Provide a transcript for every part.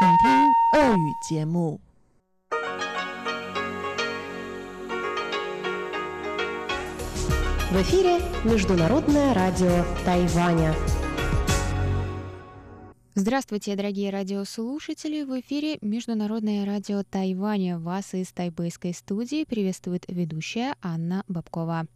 请听俄语节目。В эфире Международное радио Тайваня. Здравствуйте, дорогие радиослушатели! В эфире Международное радио Тайваня. Вас из тайбэйской студии приветствует ведущая Анна Бабкова.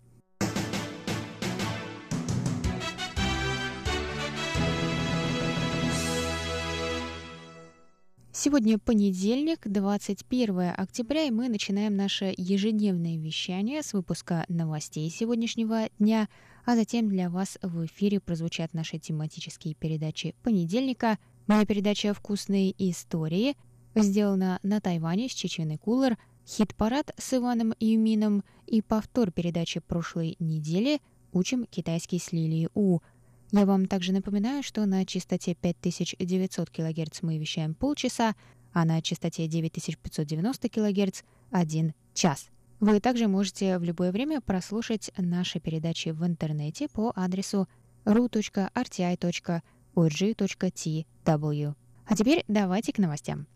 Сегодня понедельник, 21 октября, и мы начинаем наше ежедневное вещание с выпуска новостей сегодняшнего дня, а затем для вас в эфире прозвучат наши тематические передачи понедельника. Моя передача «Вкусные истории» сделана на Тайване с Чеченой Кулер, хит-парад с Иваном Юмином и повтор передачи прошлой недели «Учим китайский с Лилией У», я вам также напоминаю, что на частоте 5900 кГц мы вещаем полчаса, а на частоте 9590 кГц — один час. Вы также можете в любое время прослушать наши передачи в интернете по адресу ru.rti.org.tw. А теперь давайте к новостям.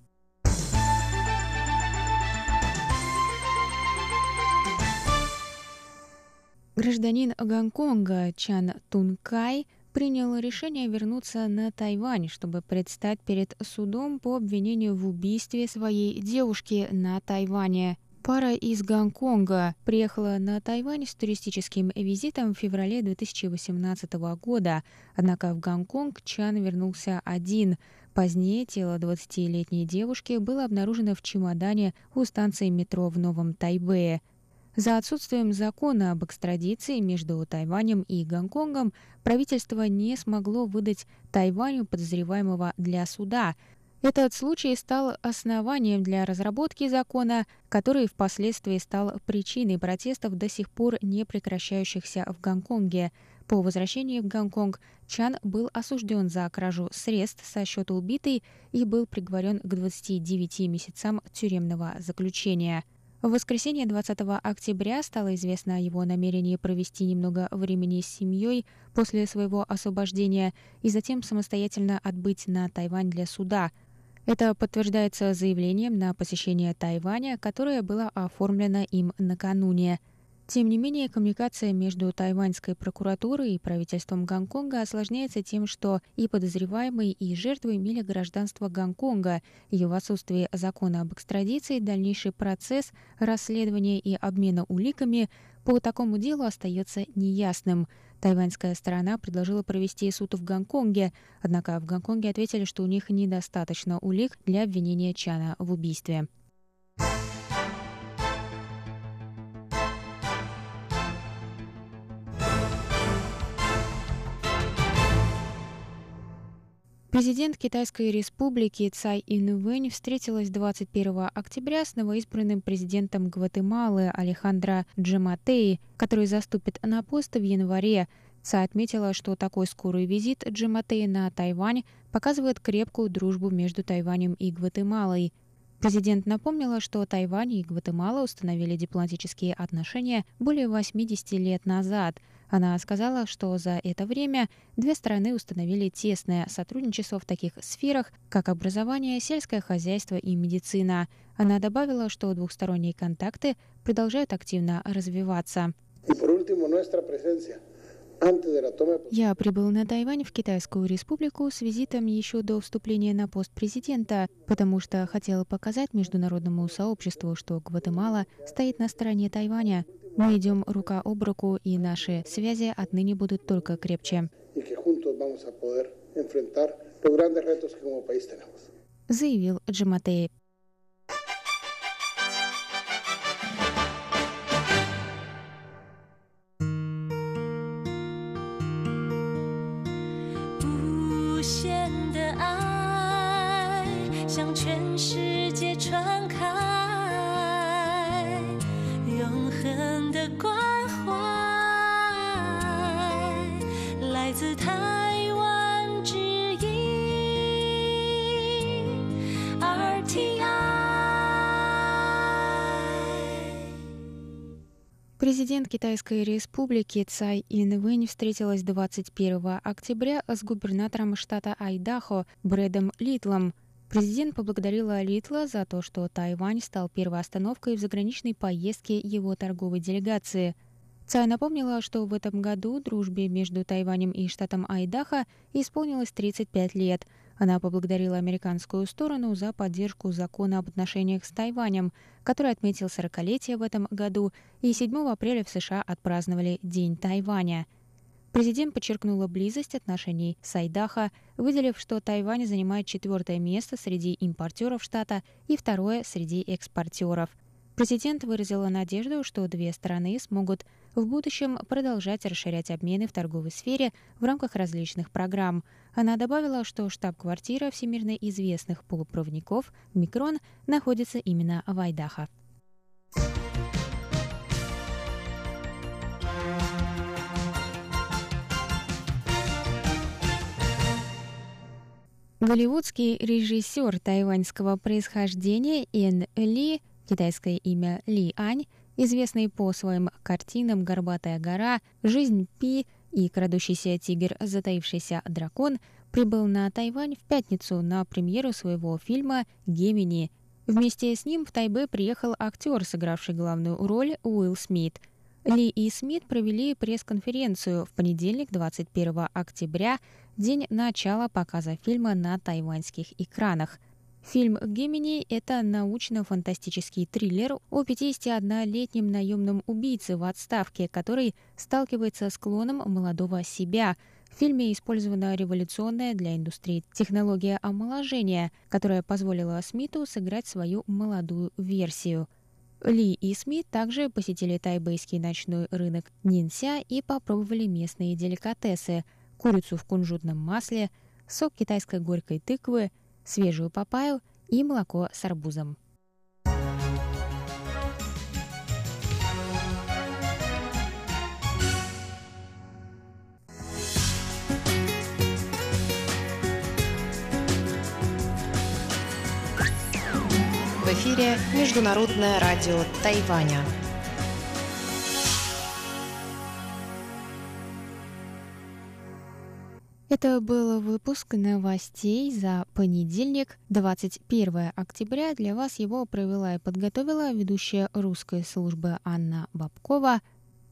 Гражданин Гонконга Чан Тункай – принял решение вернуться на Тайвань, чтобы предстать перед судом по обвинению в убийстве своей девушки на Тайване. Пара из Гонконга приехала на Тайвань с туристическим визитом в феврале 2018 года, однако в Гонконг Чан вернулся один. Позднее тело 20-летней девушки было обнаружено в чемодане у станции метро в Новом Тайбэе. За отсутствием закона об экстрадиции между Тайванем и Гонконгом правительство не смогло выдать Тайваню подозреваемого для суда. Этот случай стал основанием для разработки закона, который впоследствии стал причиной протестов до сих пор не прекращающихся в Гонконге. По возвращении в Гонконг Чан был осужден за кражу средств со счета убитой и был приговорен к 29 месяцам тюремного заключения. В воскресенье 20 октября стало известно о его намерении провести немного времени с семьей после своего освобождения и затем самостоятельно отбыть на Тайвань для суда. Это подтверждается заявлением на посещение Тайваня, которое было оформлено им накануне. Тем не менее, коммуникация между тайваньской прокуратурой и правительством Гонконга осложняется тем, что и подозреваемый, и жертвы имели гражданство Гонконга, и в отсутствии закона об экстрадиции дальнейший процесс расследования и обмена уликами по такому делу остается неясным. Тайваньская сторона предложила провести суд в Гонконге, однако в Гонконге ответили, что у них недостаточно улик для обвинения Чана в убийстве. Президент Китайской республики Цай Инвэнь встретилась 21 октября с новоизбранным президентом Гватемалы Алехандро Джематеи, который заступит на пост в январе. Цай отметила, что такой скорый визит Джематеи на Тайвань показывает крепкую дружбу между Тайванем и Гватемалой. Президент напомнила, что Тайвань и Гватемала установили дипломатические отношения более 80 лет назад – она сказала, что за это время две страны установили тесное сотрудничество в таких сферах, как образование, сельское хозяйство и медицина. Она добавила, что двухсторонние контакты продолжают активно развиваться. Я прибыл на Тайвань в Китайскую республику с визитом еще до вступления на пост президента, потому что хотела показать международному сообществу, что Гватемала стоит на стороне Тайваня. Мы идем рука об руку, и наши связи отныне будут только крепче. Заявил Джаматей. Президент Китайской республики Цай Инвэнь встретилась 21 октября с губернатором штата Айдахо Брэдом Литлом. Президент поблагодарила Литла за то, что Тайвань стал первой остановкой в заграничной поездке его торговой делегации. Цай напомнила, что в этом году дружбе между Тайванем и штатом Айдаха исполнилось 35 лет. Она поблагодарила американскую сторону за поддержку закона об отношениях с Тайванем, который отметил 40-летие в этом году, и 7 апреля в США отпраздновали День Тайваня – Президент подчеркнула близость отношений с Айдаха, выделив, что Тайвань занимает четвертое место среди импортеров штата и второе среди экспортеров. Президент выразила надежду, что две страны смогут в будущем продолжать расширять обмены в торговой сфере в рамках различных программ. Она добавила, что штаб-квартира всемирно известных полупроводников «Микрон» находится именно в Айдахо. Голливудский режиссер тайваньского происхождения Эн Ли, китайское имя Ли Ань, известный по своим картинам «Горбатая гора», «Жизнь Пи» и «Крадущийся тигр. Затаившийся дракон», прибыл на Тайвань в пятницу на премьеру своего фильма «Гемини». Вместе с ним в Тайбе приехал актер, сыгравший главную роль Уилл Смит – ли и Смит провели пресс-конференцию в понедельник, 21 октября, день начала показа фильма на тайваньских экранах. Фильм «Гемини» — это научно-фантастический триллер о 51-летнем наемном убийце в отставке, который сталкивается с клоном молодого себя. В фильме использована революционная для индустрии технология омоложения, которая позволила Смиту сыграть свою молодую версию — ли и Смит также посетили тайбэйский ночной рынок Нинся и попробовали местные деликатесы – курицу в кунжутном масле, сок китайской горькой тыквы, свежую папаю и молоко с арбузом. В эфире Международное радио Тайваня. Это был выпуск новостей за понедельник, 21 октября. Для вас его провела и подготовила ведущая русской службы Анна Бабкова.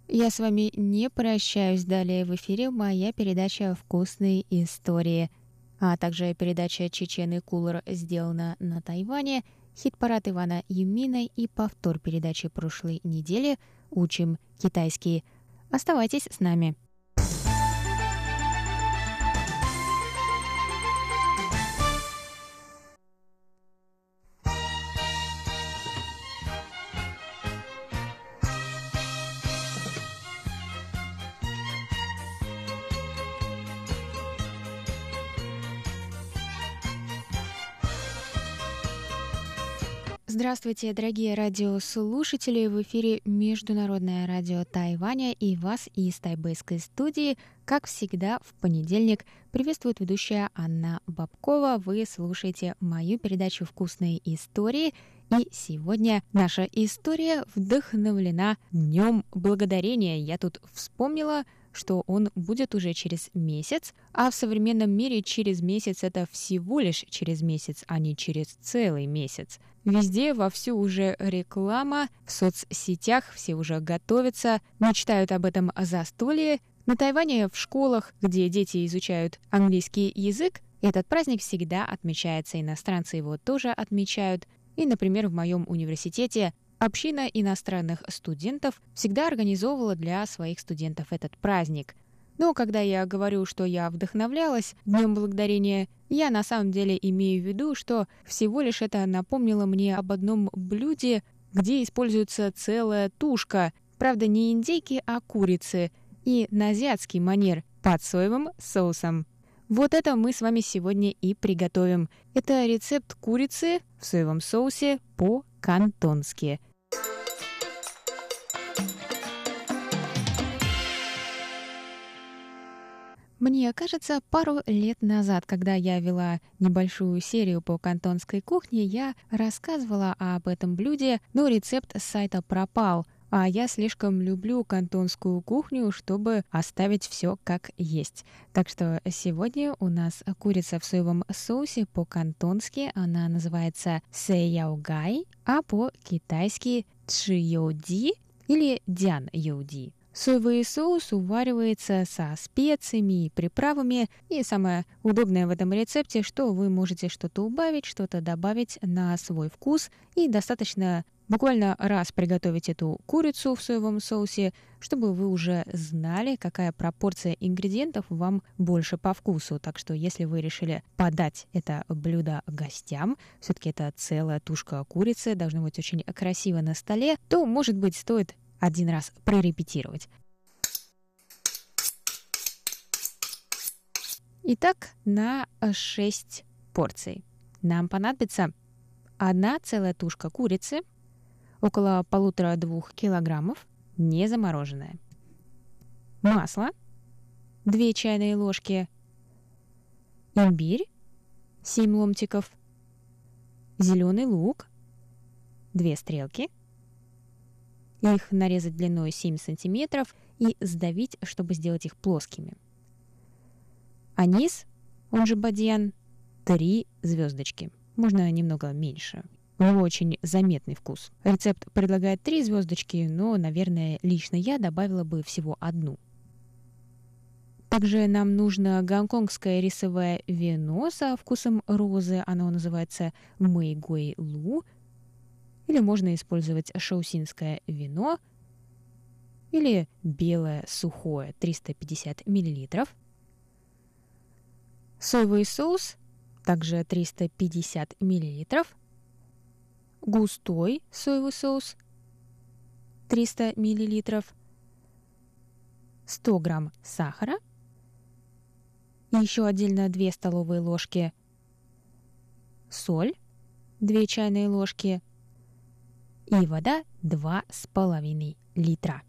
Я с вами не прощаюсь. Далее в эфире моя передача «Вкусные истории», а также передача «Чеченый кулер» сделана на Тайване – хит-парад Ивана Юмина и повтор передачи прошлой недели «Учим китайский». Оставайтесь с нами. Здравствуйте, дорогие радиослушатели! В эфире Международное радио Тайваня и вас из тайбэйской студии, как всегда, в понедельник приветствует ведущая Анна Бабкова. Вы слушаете мою передачу «Вкусные истории», и сегодня наша история вдохновлена Днем Благодарения. Я тут вспомнила, что он будет уже через месяц, а в современном мире через месяц это всего лишь через месяц, а не через целый месяц. Везде вовсю уже реклама, в соцсетях все уже готовятся, мечтают об этом застолье. На Тайване в школах, где дети изучают английский язык, этот праздник всегда отмечается, иностранцы его тоже отмечают. И, например, в моем университете Община иностранных студентов всегда организовывала для своих студентов этот праздник. Но когда я говорю, что я вдохновлялась Днем Благодарения, я на самом деле имею в виду, что всего лишь это напомнило мне об одном блюде, где используется целая тушка, правда не индейки, а курицы, и на азиатский манер под соевым соусом. Вот это мы с вами сегодня и приготовим. Это рецепт курицы в соевом соусе по-кантонски – Мне кажется, пару лет назад, когда я вела небольшую серию по кантонской кухне, я рассказывала об этом блюде, но рецепт с сайта пропал. а я слишком люблю кантонскую кухню, чтобы оставить все как есть. Так что сегодня у нас курица в соевом соусе по-кантонски, она называется сэяогай, а по-китайски чиоди или дян йоди. Соевый соус уваривается со специями и приправами. И самое удобное в этом рецепте, что вы можете что-то убавить, что-то добавить на свой вкус. И достаточно буквально раз приготовить эту курицу в соевом соусе, чтобы вы уже знали, какая пропорция ингредиентов вам больше по вкусу. Так что если вы решили подать это блюдо гостям, все-таки это целая тушка курицы, должно быть очень красиво на столе, то, может быть, стоит один раз прорепетировать. Итак, на 6 порций. Нам понадобится одна целая тушка курицы, около полутора-двух килограммов, не замороженное. Масло, 2 чайные ложки, имбирь, 7 ломтиков, зеленый лук, 2 стрелки, их нарезать длиной 7 сантиметров и сдавить, чтобы сделать их плоскими. Анис, он же бадьян, 3 звездочки. Можно немного меньше. У него очень заметный вкус. Рецепт предлагает 3 звездочки, но, наверное, лично я добавила бы всего одну. Также нам нужно гонконгское рисовое вино со вкусом розы. Оно называется Мэйгуэй Лу – или можно использовать шаусинское вино или белое сухое 350 мл. Соевый соус также 350 мл. Густой соевый соус 300 мл. 100 грамм сахара. И еще отдельно 2 столовые ложки соль, 2 чайные ложки и вода 2,5 литра.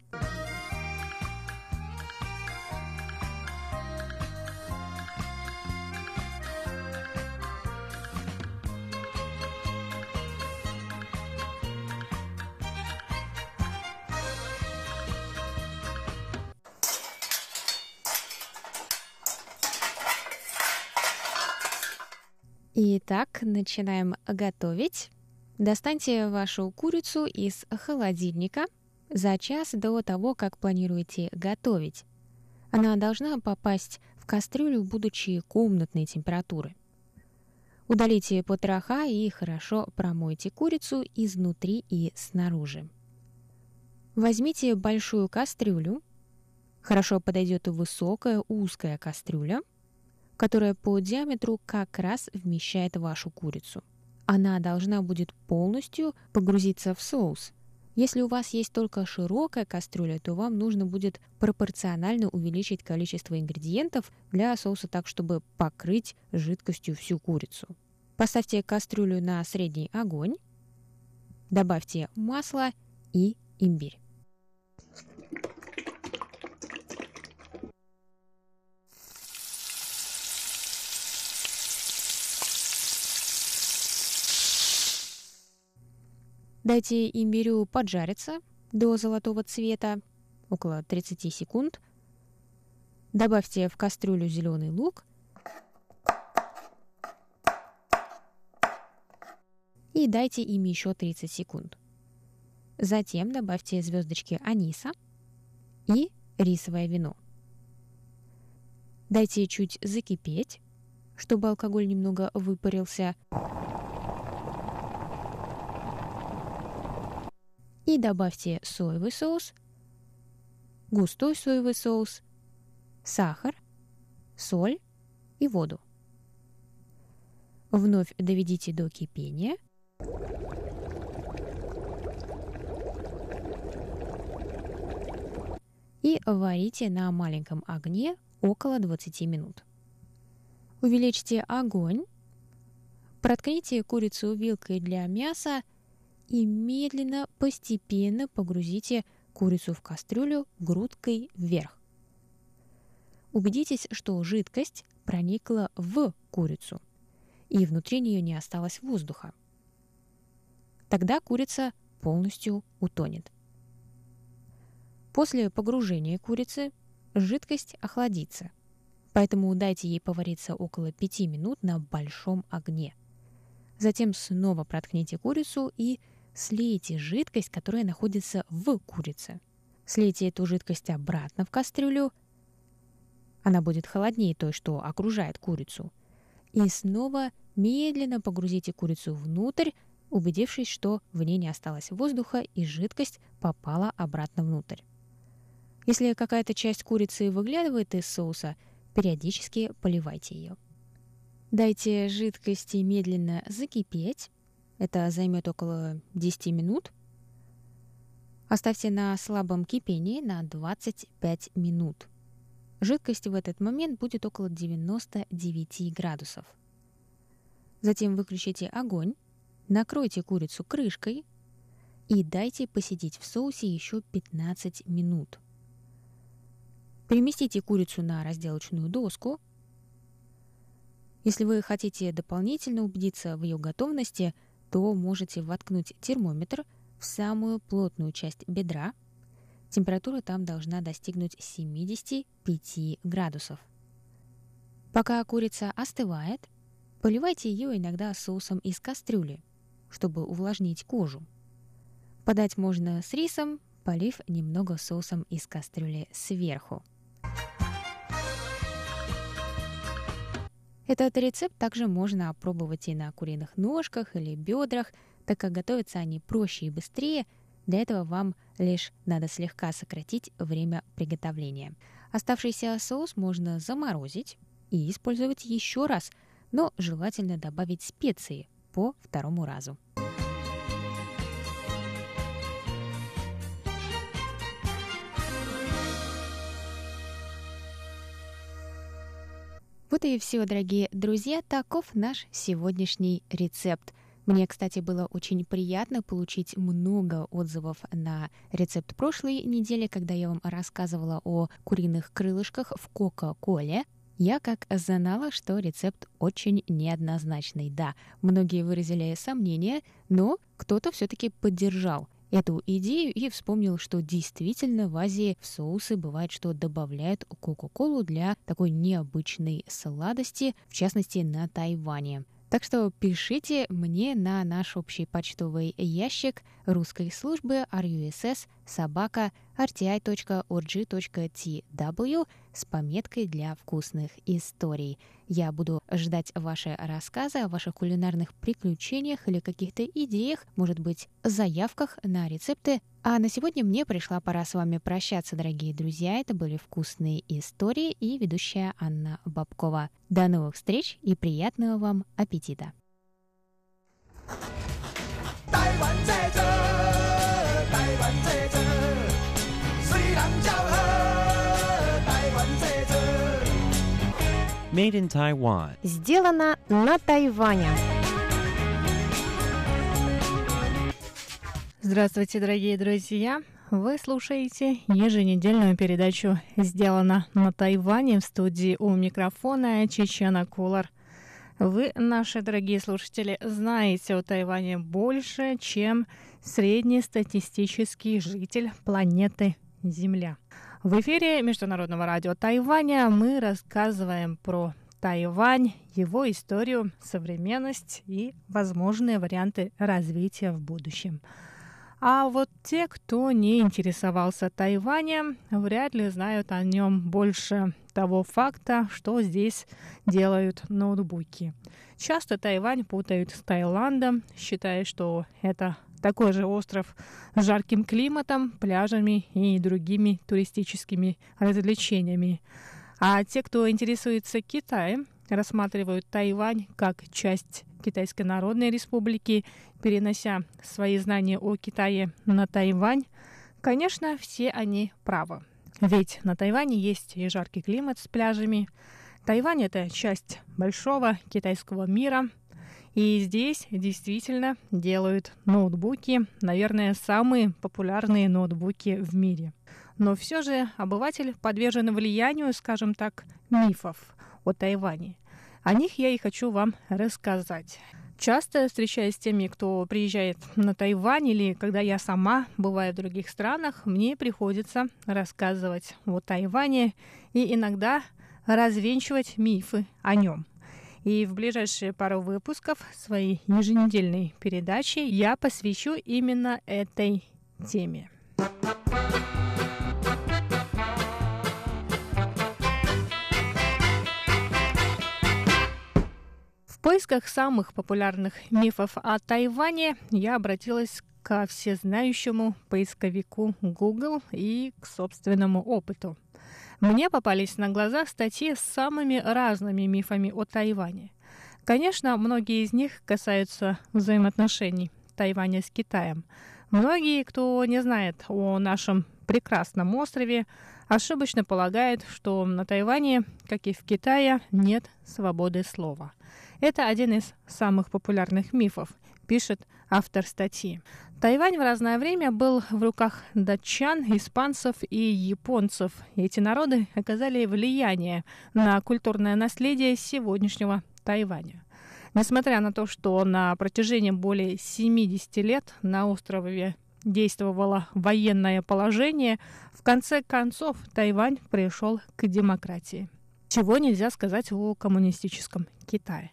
Итак, начинаем готовить. Достаньте вашу курицу из холодильника за час до того, как планируете готовить. Она должна попасть в кастрюлю, будучи комнатной температуры. Удалите потроха и хорошо промойте курицу изнутри и снаружи. Возьмите большую кастрюлю. Хорошо подойдет высокая узкая кастрюля, которая по диаметру как раз вмещает вашу курицу она должна будет полностью погрузиться в соус. Если у вас есть только широкая кастрюля, то вам нужно будет пропорционально увеличить количество ингредиентов для соуса так, чтобы покрыть жидкостью всю курицу. Поставьте кастрюлю на средний огонь, добавьте масло и имбирь. Дайте имбирю поджариться до золотого цвета, около 30 секунд. Добавьте в кастрюлю зеленый лук и дайте им еще 30 секунд. Затем добавьте звездочки аниса и рисовое вино. Дайте чуть закипеть, чтобы алкоголь немного выпарился. И добавьте соевый соус, густой соевый соус, сахар, соль и воду. Вновь доведите до кипения. И варите на маленьком огне около 20 минут. Увеличьте огонь. Проткните курицу вилкой для мяса и медленно, постепенно погрузите курицу в кастрюлю грудкой вверх. Убедитесь, что жидкость проникла в курицу и внутри нее не осталось воздуха. Тогда курица полностью утонет. После погружения курицы жидкость охладится, поэтому дайте ей повариться около 5 минут на большом огне. Затем снова проткните курицу и слейте жидкость, которая находится в курице. Слейте эту жидкость обратно в кастрюлю. Она будет холоднее той, что окружает курицу. И снова медленно погрузите курицу внутрь, убедившись, что в ней не осталось воздуха и жидкость попала обратно внутрь. Если какая-то часть курицы выглядывает из соуса, периодически поливайте ее. Дайте жидкости медленно закипеть. Это займет около 10 минут. Оставьте на слабом кипении на 25 минут. Жидкость в этот момент будет около 99 градусов. Затем выключите огонь, накройте курицу крышкой и дайте посидеть в соусе еще 15 минут. Переместите курицу на разделочную доску. Если вы хотите дополнительно убедиться в ее готовности, то можете воткнуть термометр в самую плотную часть бедра. Температура там должна достигнуть 75 градусов. Пока курица остывает, поливайте ее иногда соусом из кастрюли, чтобы увлажнить кожу. Подать можно с рисом, полив немного соусом из кастрюли сверху. Этот рецепт также можно опробовать и на куриных ножках или бедрах, так как готовятся они проще и быстрее. Для этого вам лишь надо слегка сократить время приготовления. Оставшийся соус можно заморозить и использовать еще раз, но желательно добавить специи по второму разу. Вот и все, дорогие друзья, таков наш сегодняшний рецепт. Мне, кстати, было очень приятно получить много отзывов на рецепт прошлой недели, когда я вам рассказывала о куриных крылышках в Кока-Коле. Я как знала, что рецепт очень неоднозначный. Да, многие выразили сомнения, но кто-то все-таки поддержал эту идею и вспомнил, что действительно в Азии в соусы бывает, что добавляют Кока-Колу для такой необычной сладости, в частности на Тайване. Так что пишите мне на наш общий почтовый ящик русской службы russ собака rti.org.tw с пометкой для вкусных историй. Я буду ждать ваши рассказы о ваших кулинарных приключениях или каких-то идеях, может быть, заявках на рецепты. А на сегодня мне пришла пора с вами прощаться, дорогие друзья. Это были вкусные истории и ведущая Анна Бабкова. До новых встреч и приятного вам аппетита! 台湾这这，台湾这 Made in Taiwan. Сделано на Тайване. Здравствуйте, дорогие друзья! Вы слушаете еженедельную передачу «Сделано на Тайване» в студии у микрофона Чечена Кулар. Вы, наши дорогие слушатели, знаете о Тайване больше, чем среднестатистический житель планеты Земля. В эфире Международного радио Тайваня мы рассказываем про Тайвань, его историю, современность и возможные варианты развития в будущем. А вот те, кто не интересовался Тайванем, вряд ли знают о нем больше того факта, что здесь делают ноутбуки. Часто Тайвань путают с Таиландом, считая, что это такой же остров с жарким климатом, пляжами и другими туристическими развлечениями. А те, кто интересуется Китаем, рассматривают Тайвань как часть Китайской Народной Республики, перенося свои знания о Китае на Тайвань. Конечно, все они правы. Ведь на Тайване есть и жаркий климат с пляжами. Тайвань — это часть большого китайского мира. И здесь действительно делают ноутбуки, наверное, самые популярные ноутбуки в мире. Но все же обыватель подвержен влиянию, скажем так, мифов о Тайване. О них я и хочу вам рассказать. Часто встречаясь с теми, кто приезжает на Тайвань или когда я сама бываю в других странах, мне приходится рассказывать о Тайване и иногда развенчивать мифы о нем. И в ближайшие пару выпусков своей еженедельной передачи я посвящу именно этой теме. В поисках самых популярных мифов о Тайване я обратилась ко всезнающему поисковику Google и к собственному опыту. Мне попались на глаза статьи с самыми разными мифами о Тайване. Конечно, многие из них касаются взаимоотношений Тайваня с Китаем. Многие, кто не знает о нашем прекрасном острове, ошибочно полагают, что на Тайване, как и в Китае, нет свободы слова – это один из самых популярных мифов, пишет автор статьи. Тайвань в разное время был в руках датчан, испанцев и японцев. Эти народы оказали влияние на культурное наследие сегодняшнего Тайваня. Несмотря на то, что на протяжении более 70 лет на острове действовало военное положение, в конце концов Тайвань пришел к демократии. Чего нельзя сказать о коммунистическом Китае.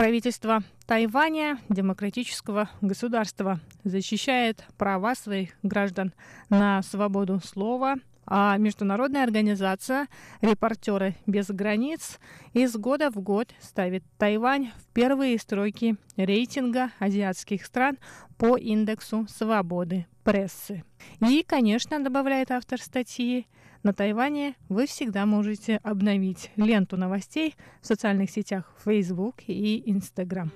Правительство Тайваня, демократического государства, защищает права своих граждан на свободу слова, а международная организация «Репортеры без границ» из года в год ставит Тайвань в первые стройки рейтинга азиатских стран по индексу свободы прессы. И, конечно, добавляет автор статьи, на Тайване вы всегда можете обновить ленту новостей в социальных сетях Facebook и Instagram.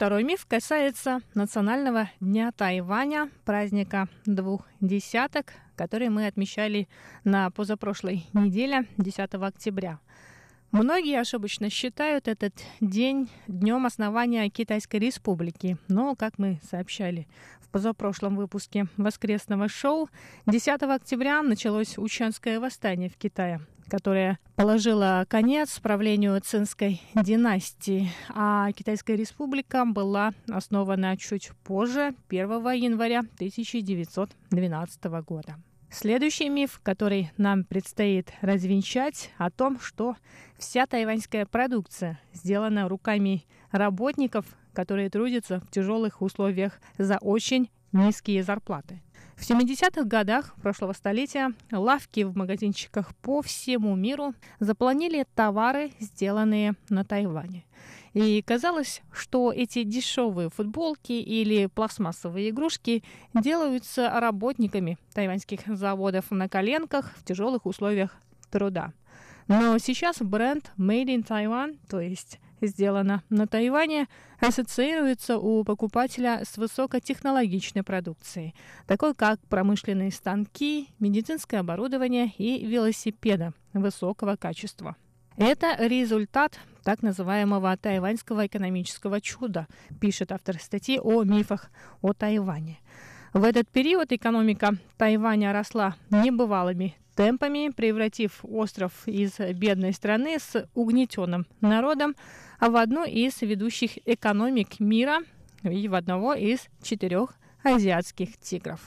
Второй миф касается Национального дня Тайваня, праздника двух десяток, который мы отмечали на позапрошлой неделе, 10 октября. Многие ошибочно считают этот день днем основания Китайской Республики, но, как мы сообщали в позапрошлом выпуске воскресного шоу, 10 октября началось Учанское восстание в Китае, которое положило конец правлению цинской династии, а Китайская республика была основана чуть позже, 1 января 1912 года. Следующий миф, который нам предстоит развенчать, о том, что вся тайваньская продукция сделана руками работников, которые трудятся в тяжелых условиях за очень низкие зарплаты. В 70-х годах прошлого столетия лавки в магазинчиках по всему миру заполонили товары, сделанные на Тайване. И казалось, что эти дешевые футболки или пластмассовые игрушки делаются работниками тайваньских заводов на коленках в тяжелых условиях труда. Но сейчас бренд Made in Taiwan, то есть сделано на Тайване, ассоциируется у покупателя с высокотехнологичной продукцией, такой как промышленные станки, медицинское оборудование и велосипеда высокого качества. Это результат так называемого тайваньского экономического чуда, пишет автор статьи о мифах о Тайване. В этот период экономика Тайваня росла небывалыми темпами, превратив остров из бедной страны с угнетенным народом в одну из ведущих экономик мира и в одного из четырех азиатских тигров.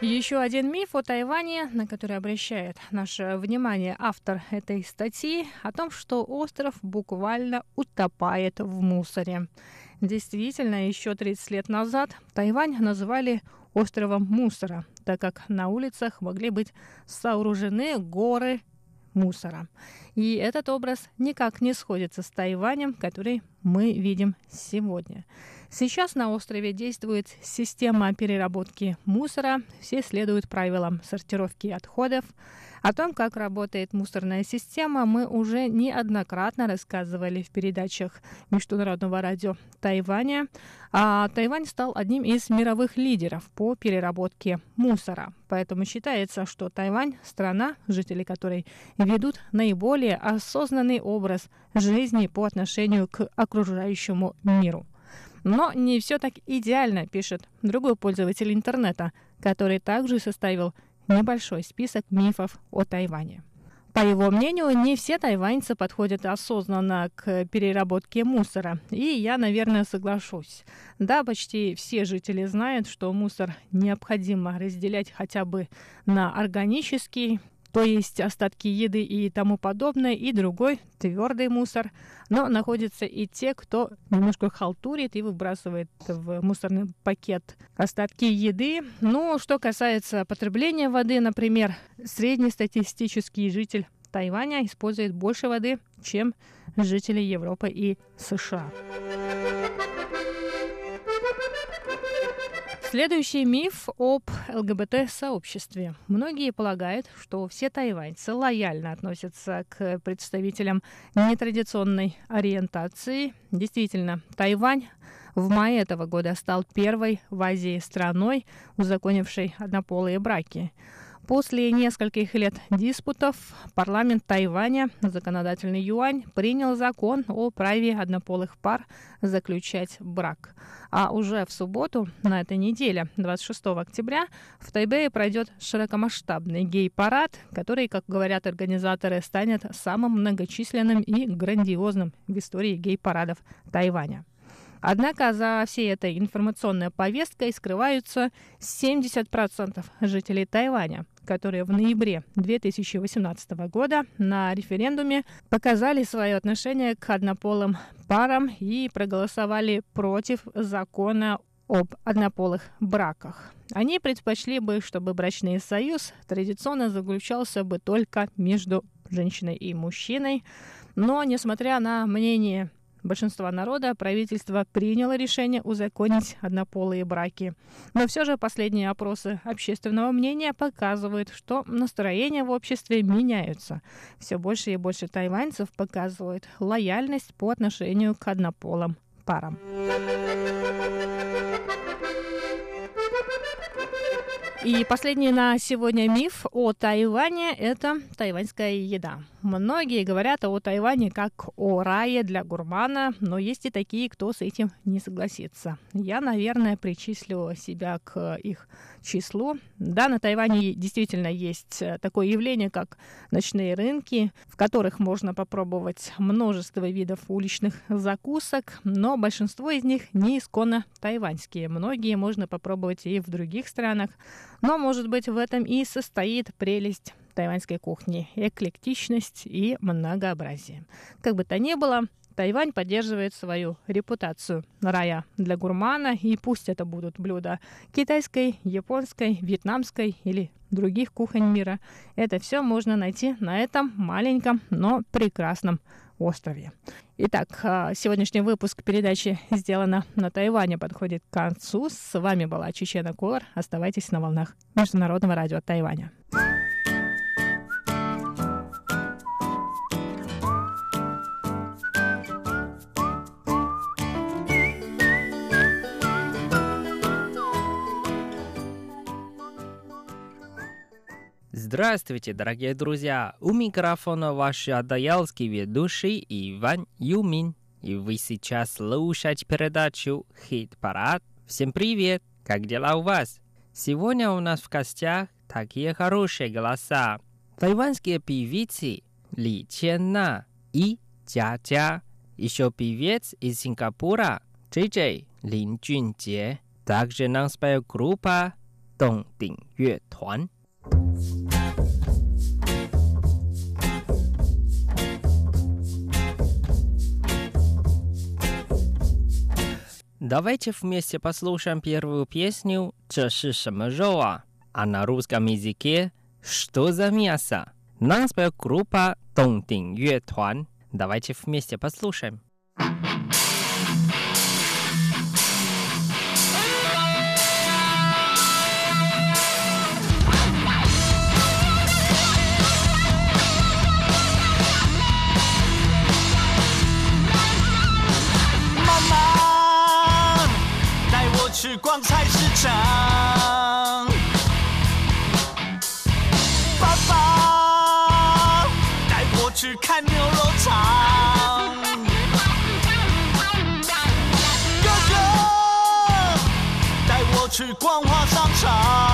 Еще один миф о Тайване, на который обращает наше внимание автор этой статьи, о том, что остров буквально утопает в мусоре. Действительно, еще 30 лет назад Тайвань называли островом мусора, так как на улицах могли быть сооружены горы мусора. И этот образ никак не сходится с Тайванем, который мы видим сегодня. Сейчас на острове действует система переработки мусора. Все следуют правилам сортировки отходов. О том, как работает мусорная система, мы уже неоднократно рассказывали в передачах Международного радио Тайваня. А Тайвань стал одним из мировых лидеров по переработке мусора. Поэтому считается, что Тайвань – страна, жители которой ведут наиболее осознанный образ жизни по отношению к окружающему миру. Но не все так идеально, пишет другой пользователь интернета, который также составил небольшой список мифов о Тайване. По его мнению, не все тайваньцы подходят осознанно к переработке мусора. И я, наверное, соглашусь. Да, почти все жители знают, что мусор необходимо разделять хотя бы на органический, то есть остатки еды и тому подобное, и другой твердый мусор. Но находятся и те, кто немножко халтурит и выбрасывает в мусорный пакет остатки еды. Ну, что касается потребления воды, например, среднестатистический житель Тайваня использует больше воды, чем жители Европы и США. Следующий миф об ЛГБТ-сообществе. Многие полагают, что все тайваньцы лояльно относятся к представителям нетрадиционной ориентации. Действительно, Тайвань в мае этого года стал первой в Азии страной, узаконившей однополые браки. После нескольких лет диспутов парламент Тайваня, законодательный юань, принял закон о праве однополых пар заключать брак. А уже в субботу, на этой неделе, 26 октября, в Тайбэе пройдет широкомасштабный гей-парад, который, как говорят организаторы, станет самым многочисленным и грандиозным в истории гей-парадов Тайваня. Однако за всей этой информационной повесткой скрываются 70% жителей Тайваня, которые в ноябре 2018 года на референдуме показали свое отношение к однополым парам и проголосовали против закона об однополых браках. Они предпочли бы, чтобы брачный союз традиционно заключался бы только между женщиной и мужчиной. Но, несмотря на мнение большинства народа правительство приняло решение узаконить однополые браки. Но все же последние опросы общественного мнения показывают, что настроения в обществе меняются. Все больше и больше тайваньцев показывают лояльность по отношению к однополым парам. И последний на сегодня миф о Тайване – это тайваньская еда. Многие говорят о Тайване как о рае для гурмана, но есть и такие, кто с этим не согласится. Я, наверное, причислю себя к их числу. Да, на Тайване действительно есть э, такое явление, как ночные рынки, в которых можно попробовать множество видов уличных закусок, но большинство из них не исконно тайваньские. Многие можно попробовать и в других странах. Но, может быть, в этом и состоит прелесть тайваньской кухни – эклектичность и многообразие. Как бы то ни было, Тайвань поддерживает свою репутацию рая для гурмана, и пусть это будут блюда китайской, японской, вьетнамской или других кухонь мира, это все можно найти на этом маленьком, но прекрасном острове. Итак, а, сегодняшний выпуск передачи «Сделано на Тайване» подходит к концу. С вами была Чечена Колор. Оставайтесь на волнах Международного радио Тайваня. Здравствуйте, дорогие друзья! У микрофона ваш адаялский ведущий Иван Юмин. И вы сейчас слушаете передачу «Хит-парад». Всем привет! Как дела у вас? Сегодня у нас в гостях такие хорошие голоса. Тайванские певицы Ли Ченна и Джа Джа. Еще певец из Сингапура Джей Джей Лин Джунджие. Также нам споет группа Дong Дing 乐团。Давайте вместе послушаем первую песню «Чаши шамажоа», а на русском языке «Что за мясо?» Нас поет группа Тонтин Юэтуан. Давайте вместе послушаем. 上，爸爸带我去看牛肉场，哥哥带我去逛花商场。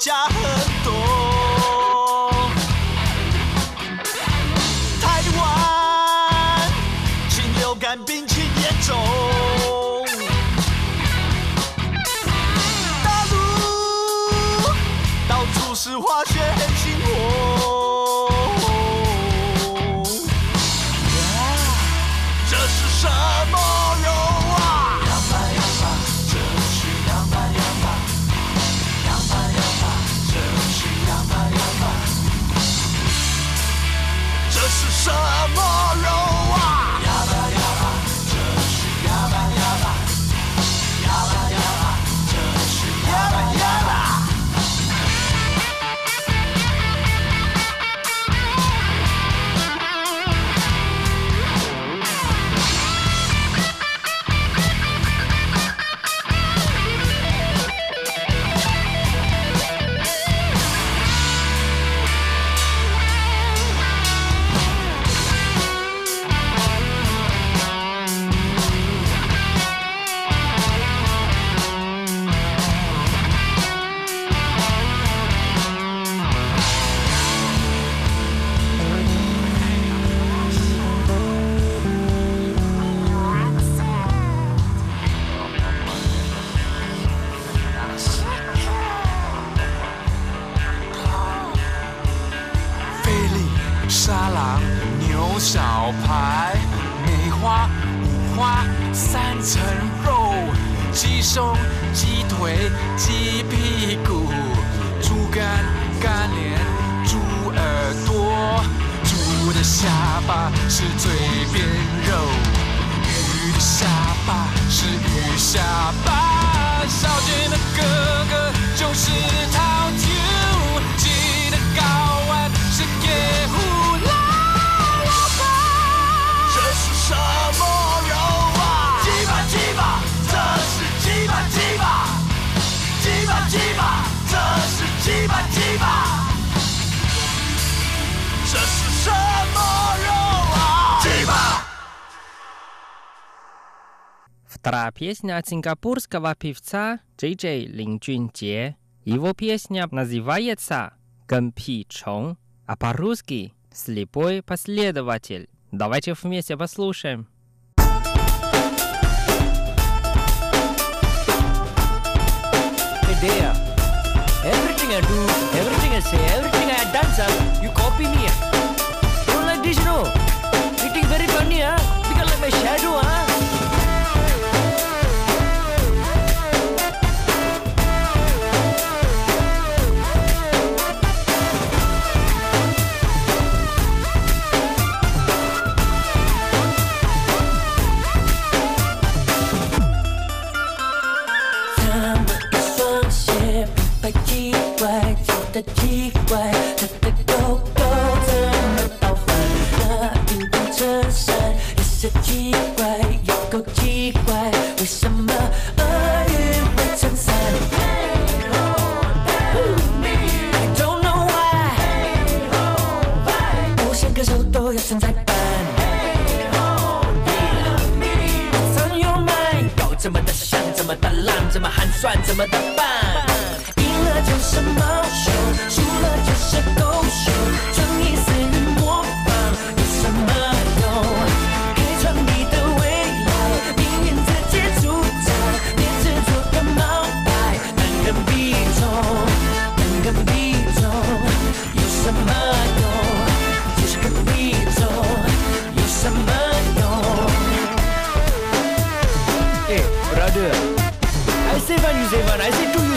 Jah. 花、五花、三层肉、鸡胸、鸡腿、鸡屁股、猪肝、干脸、猪耳朵、猪的下巴是嘴边肉，鱼的下巴是鱼下巴，小姐的哥哥就是套球，Вторая песня от сингапурского певца Джей Джей Лин Джуньте. Его песня называется «Гэмпи Чон», а по-русски «Слепой последователь». Давайте вместе послушаем. You copy me. ah. My shadow, huh? 奇怪真的够够怎么讨烦这冰冻衬也是奇怪又够奇怪为什么鳄鱼会撑伞嘿吼 tell me i don't know why 嘿吼 fine me. It's on your mind？要这么的像这么的烂这么寒酸怎么的棒赢了就是么 brother. I say one, you say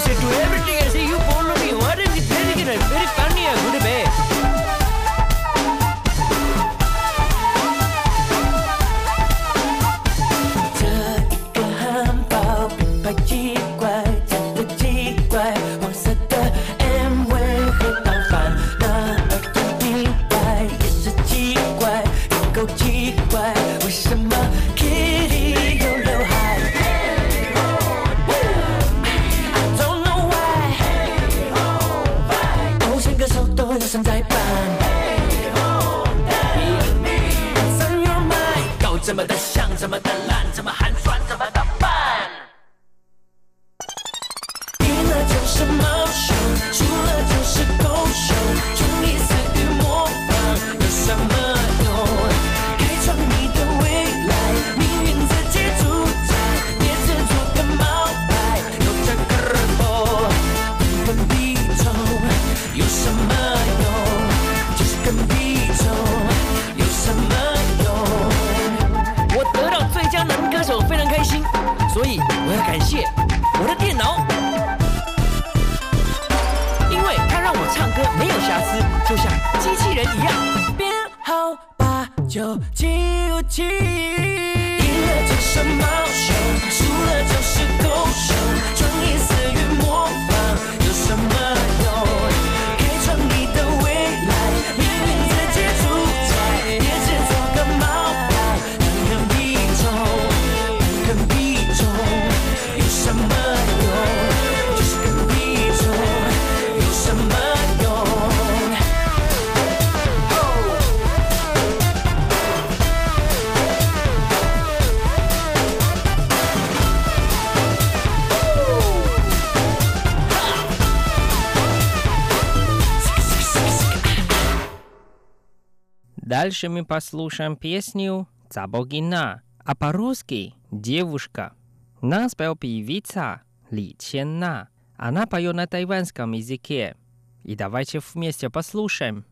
就只有情。音乐这什么？Дальше мы послушаем песню «Цабогина», а по-русски «Девушка». Нас пел певица Ли Ченна. Она поет на тайванском языке. И давайте вместе послушаем.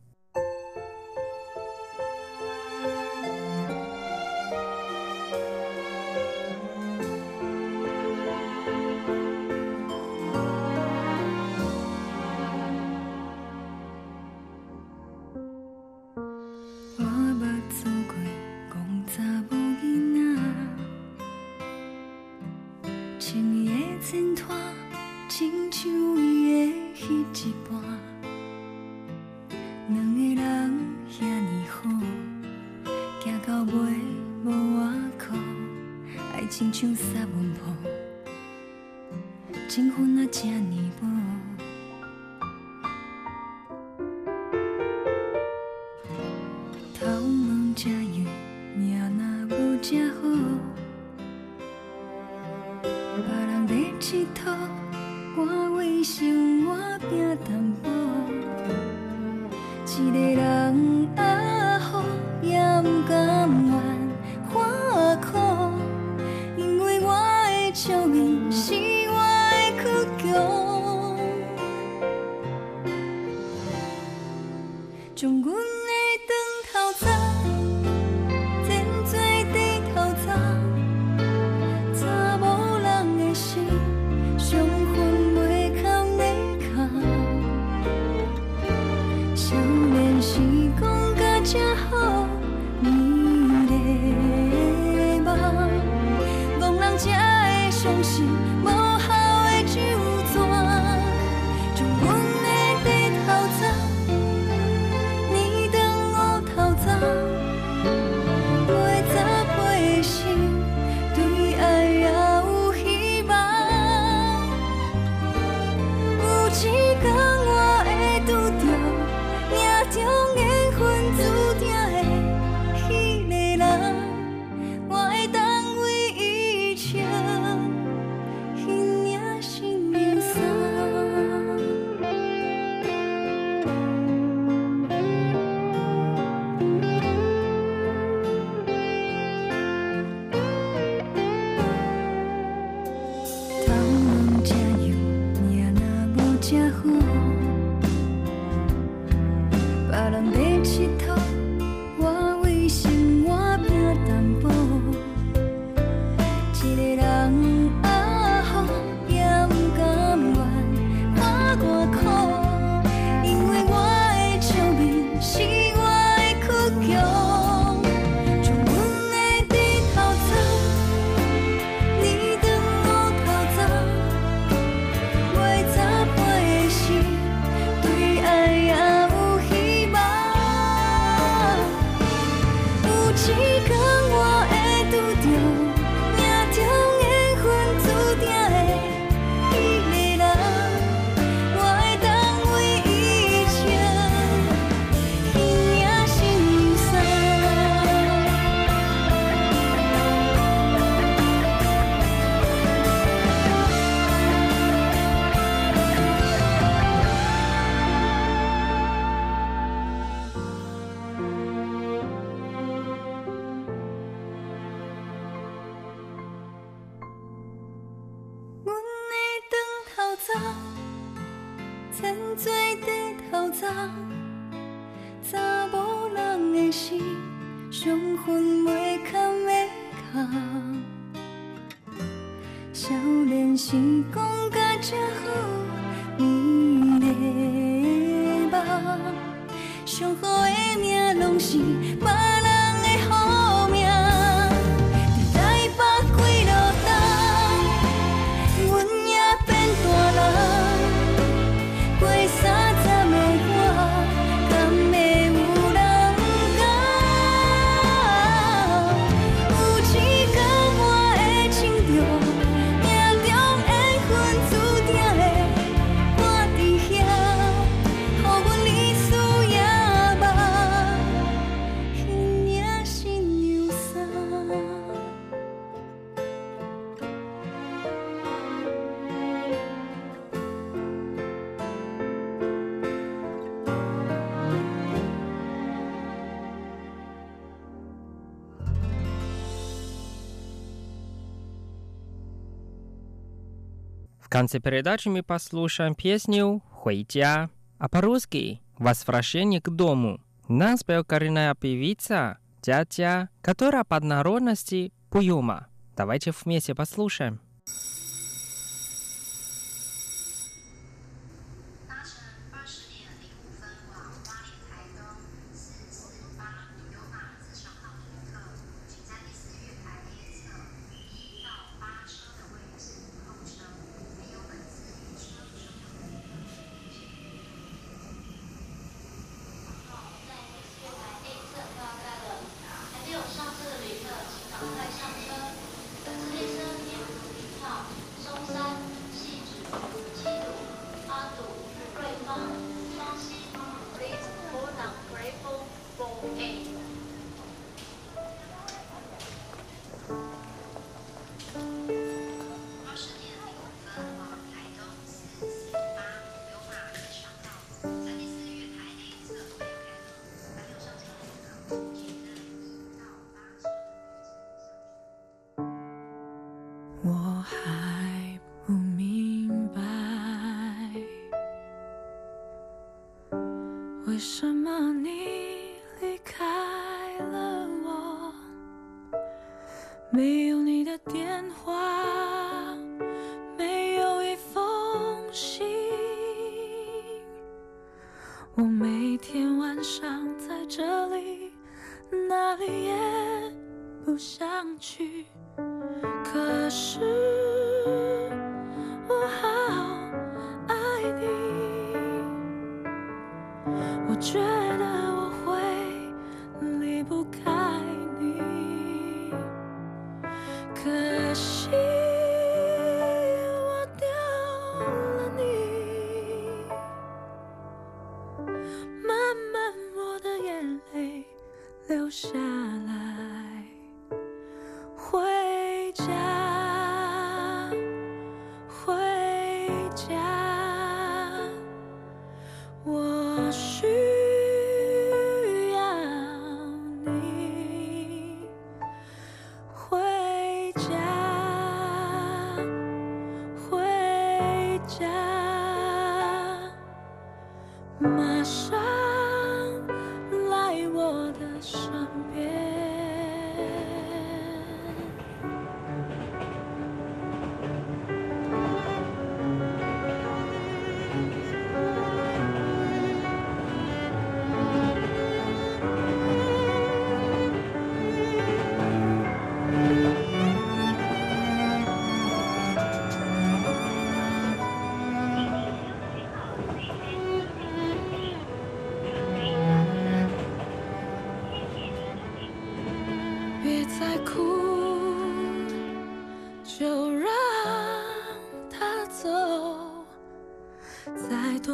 好梦正圆，命哪无正好。我为生活拼，一个人。конце передачи мы послушаем песню «Хуйтя», а по-русски «Возвращение к дому». Нас пел коренная певица Тятя, которая под народности Пуюма. Давайте вместе послушаем. 没有你的电话没有一封信。我每天晚上在这里哪里也不想去。可是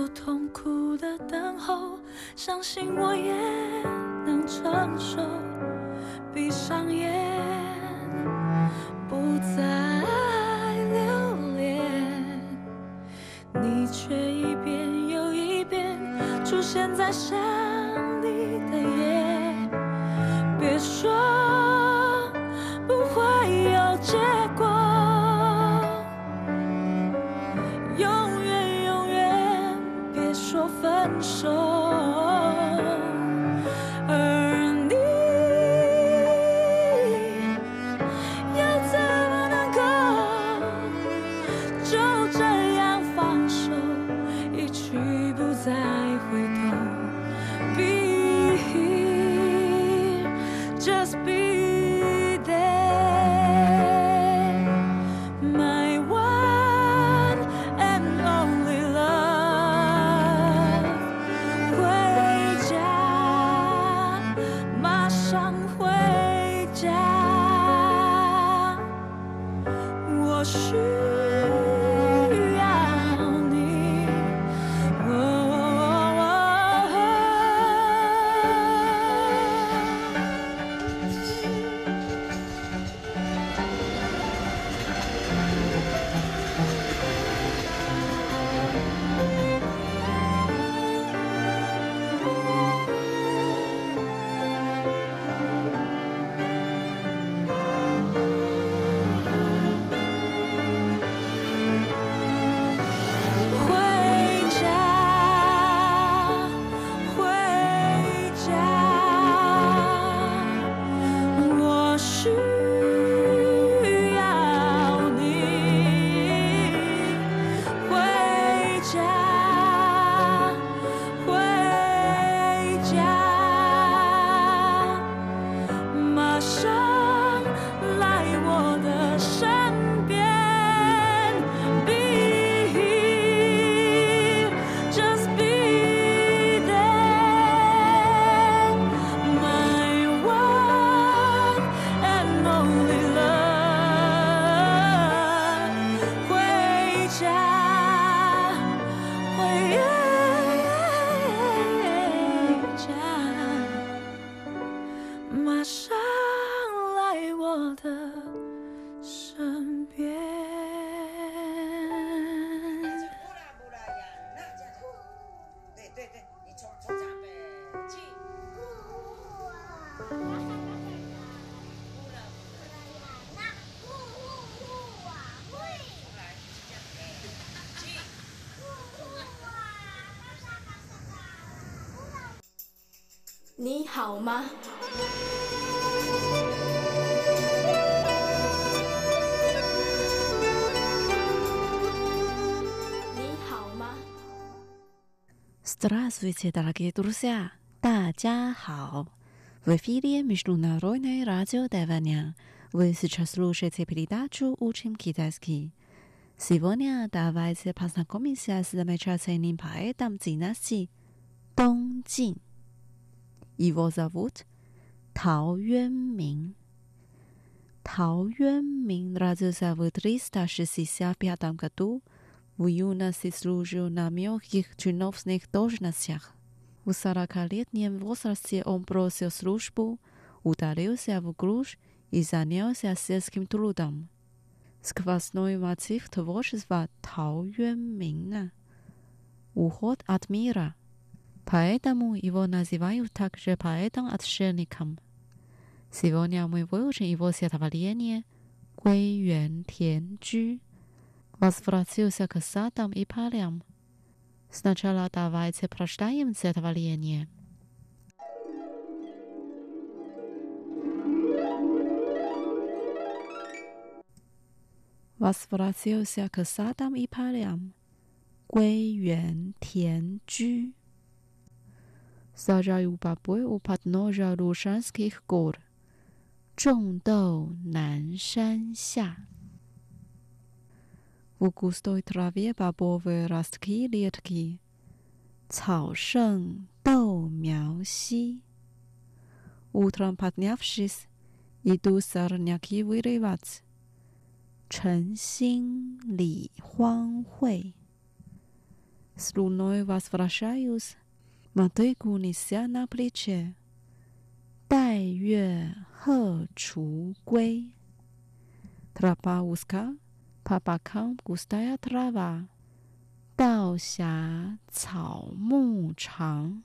痛苦的等候相信我也能承受闭上眼不再留恋你却一遍又一遍出现在想你的夜。别说好吗？你好吗？ Здравствуйте, дорогие друзья! 大家好! В эфире Международное радио Тайваня. Вы сейчас слушаете передачу «Учим китайский». Сегодня давайте познакомимся с замечательным поэтом династии Дong Jin. Его зовут Тao Юанмин. Тао Юанмин родился в 365 году в юности служил на мелких чиновных должностях. В сорокалетнем возрасте он бросил службу, ударился в глушь и занялся сельским трудом. Сквозной мотив творчества Тао Юанмина – уход от мира. Поэтому его называют также поэтом-отшельником. Сегодня мы выучим его стихотворение «Гуй Юан Тян Чжу» возвратился к садам и полям. Сначала давайте прочитаем стихотворение. Возвратился к садам и полям. Гуй Юан Тян Чжу сажаю бобы у подножия Рушанских гор. Чондоу нан шан ся. В густой траве бобовые ростки редки. Цао шэн доу мяо си. Утром поднявшись, иду сорняки вырывать. Чэн син ли хуан хуэй. С луной возвращаюсь, 马对孤尼斯亚那普列切，待月荷锄归。特拉巴乌斯卡，帕巴康古斯塔亚特拉瓦，道狭草木长。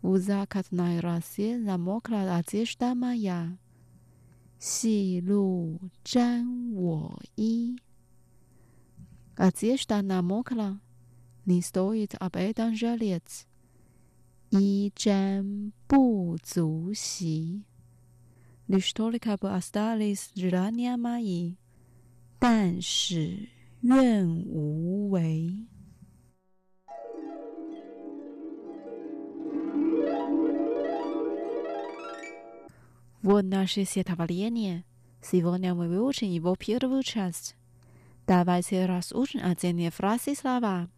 乌萨卡斯奈拉西，南摩克拉阿杰什达玛雅，西路沾我衣。阿杰什达南摩克拉。не стоит об этом жалеть. 衣沾不足惜。Лишь только бы остались желания мои，但使愿无违。Вот наше стихотворение. Сегодня мы выучим его первую часть. Давайте разучим отдельные фразы и слова.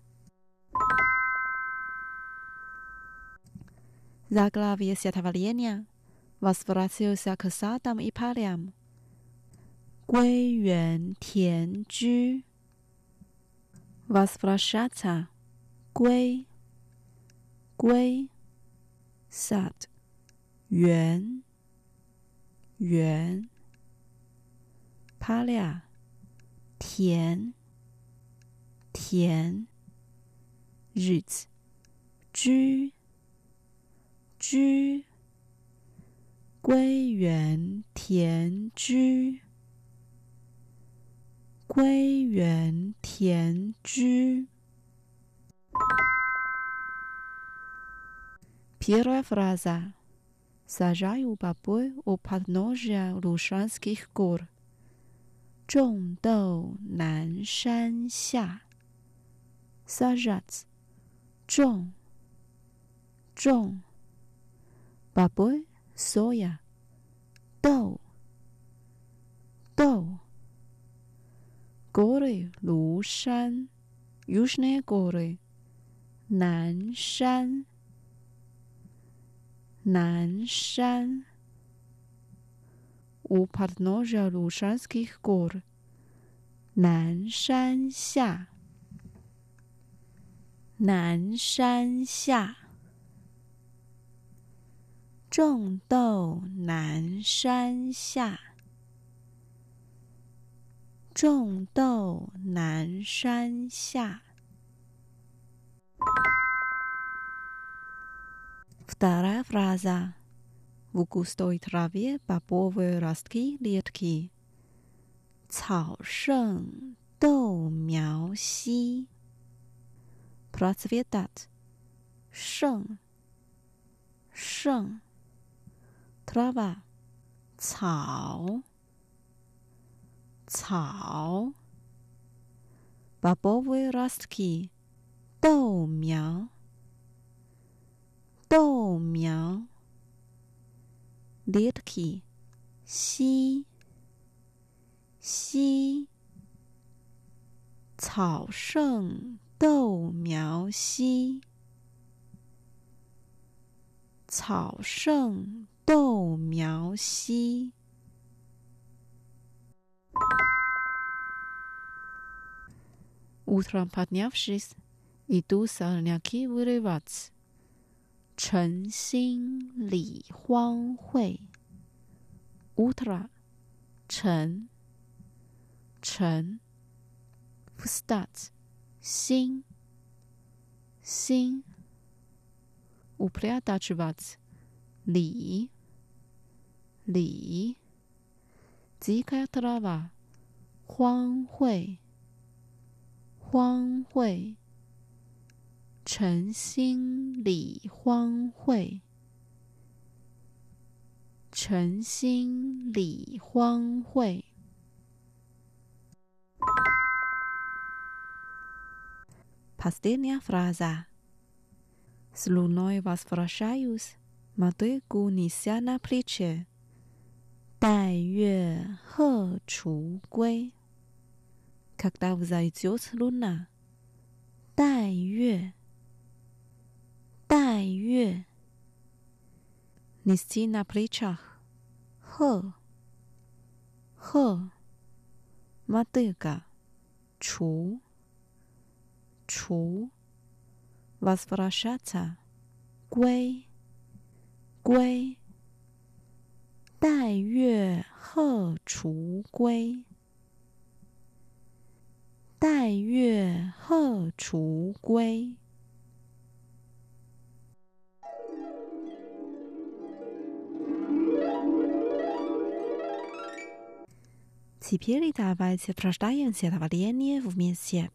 Zaglavia siatavalienia, vasvracio siakasadam ipaliam. 归园田居，vasvrashata，归，归，sad，园，园，palia，田，田，日子，居。居归园田居，归园田居。Первая фраза. Сажаю бобы у подножия Лушанских гор. 种豆南山下。Сажать. 种种 Бобы, соя, доу, доу. Горы Лушан, южные горы, Наншан, Наншан. У подножия Лушанских гор, Наншанся, Наншанся. 种豆南山下，种豆南山下。Вторая фраза. в густой траве бобовые ростки редки. 草盛豆苗稀。Процветать. 盛盛 trava 草草 b a b o v y r s t 豆苗豆苗 l i t k i 西西草圣豆苗稀，草圣豆苗稀。Утром поднявшись, иду сорняки вырывать. 晨兴理荒秽，утро 晨晨 встать 心心 упрятачивать 理 理 дикая трава 荒秽荒秽晨兴理荒秽晨兴理荒秽 Последняя фраза. С луной возвращаюсь, мотыгу неся на плече. 待月荷锄归. Когда взойдет луна. 待月待月 Нести на плечах. Х. Х. Мотыга. Чу. 除 возвращаться 归归 待月荷锄归待月荷锄归 Теперь давайте прочитаем стихотворение вместе. «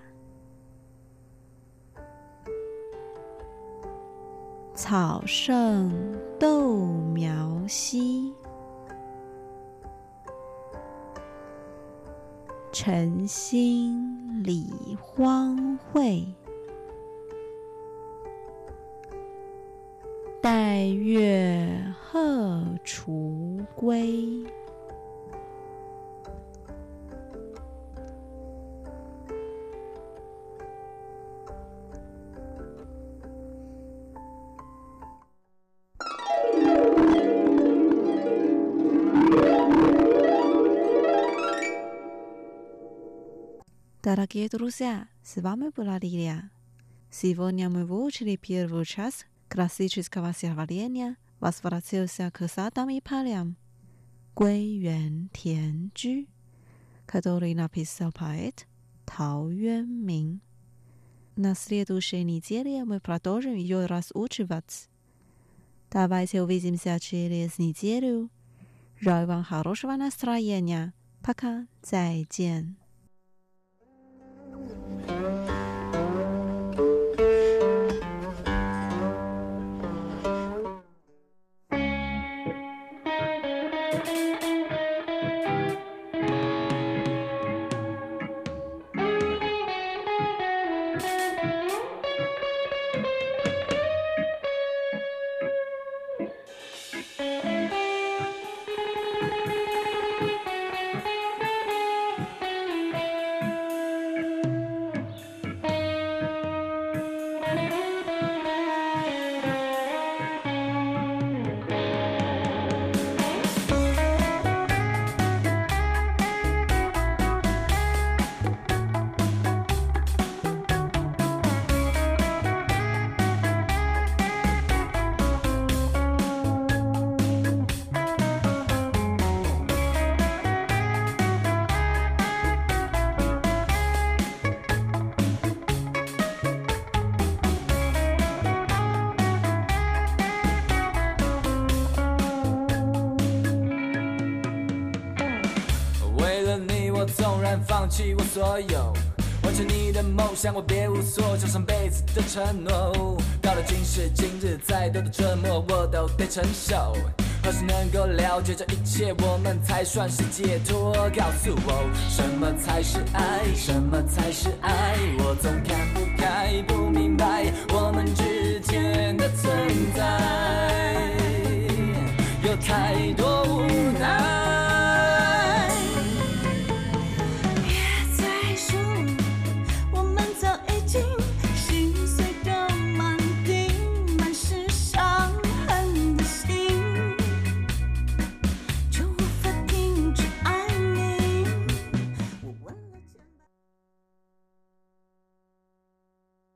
草盛豆苗稀，晨兴理荒秽。待月荷锄归。Дорогие друзья, с вами была Лилия. Сегодня мы выучили первую часть классического стихотворения «Возвратился к садам и полям» Гуэйюэн Тянчжи, который написал поэт Тао Юэнмин. На следующей неделе мы продолжим ее разучивать. Давайте увидимся через неделю. Желаю вам хорошего настроения. Пока, 再见。弃我所有，完成你的梦想，我别无所求，上辈子的承诺。到了今时今日，再多的折磨我都得承受。何时能够了解这一切，我们才算是解脱？告诉我，什么才是爱？什么才是爱？我总看，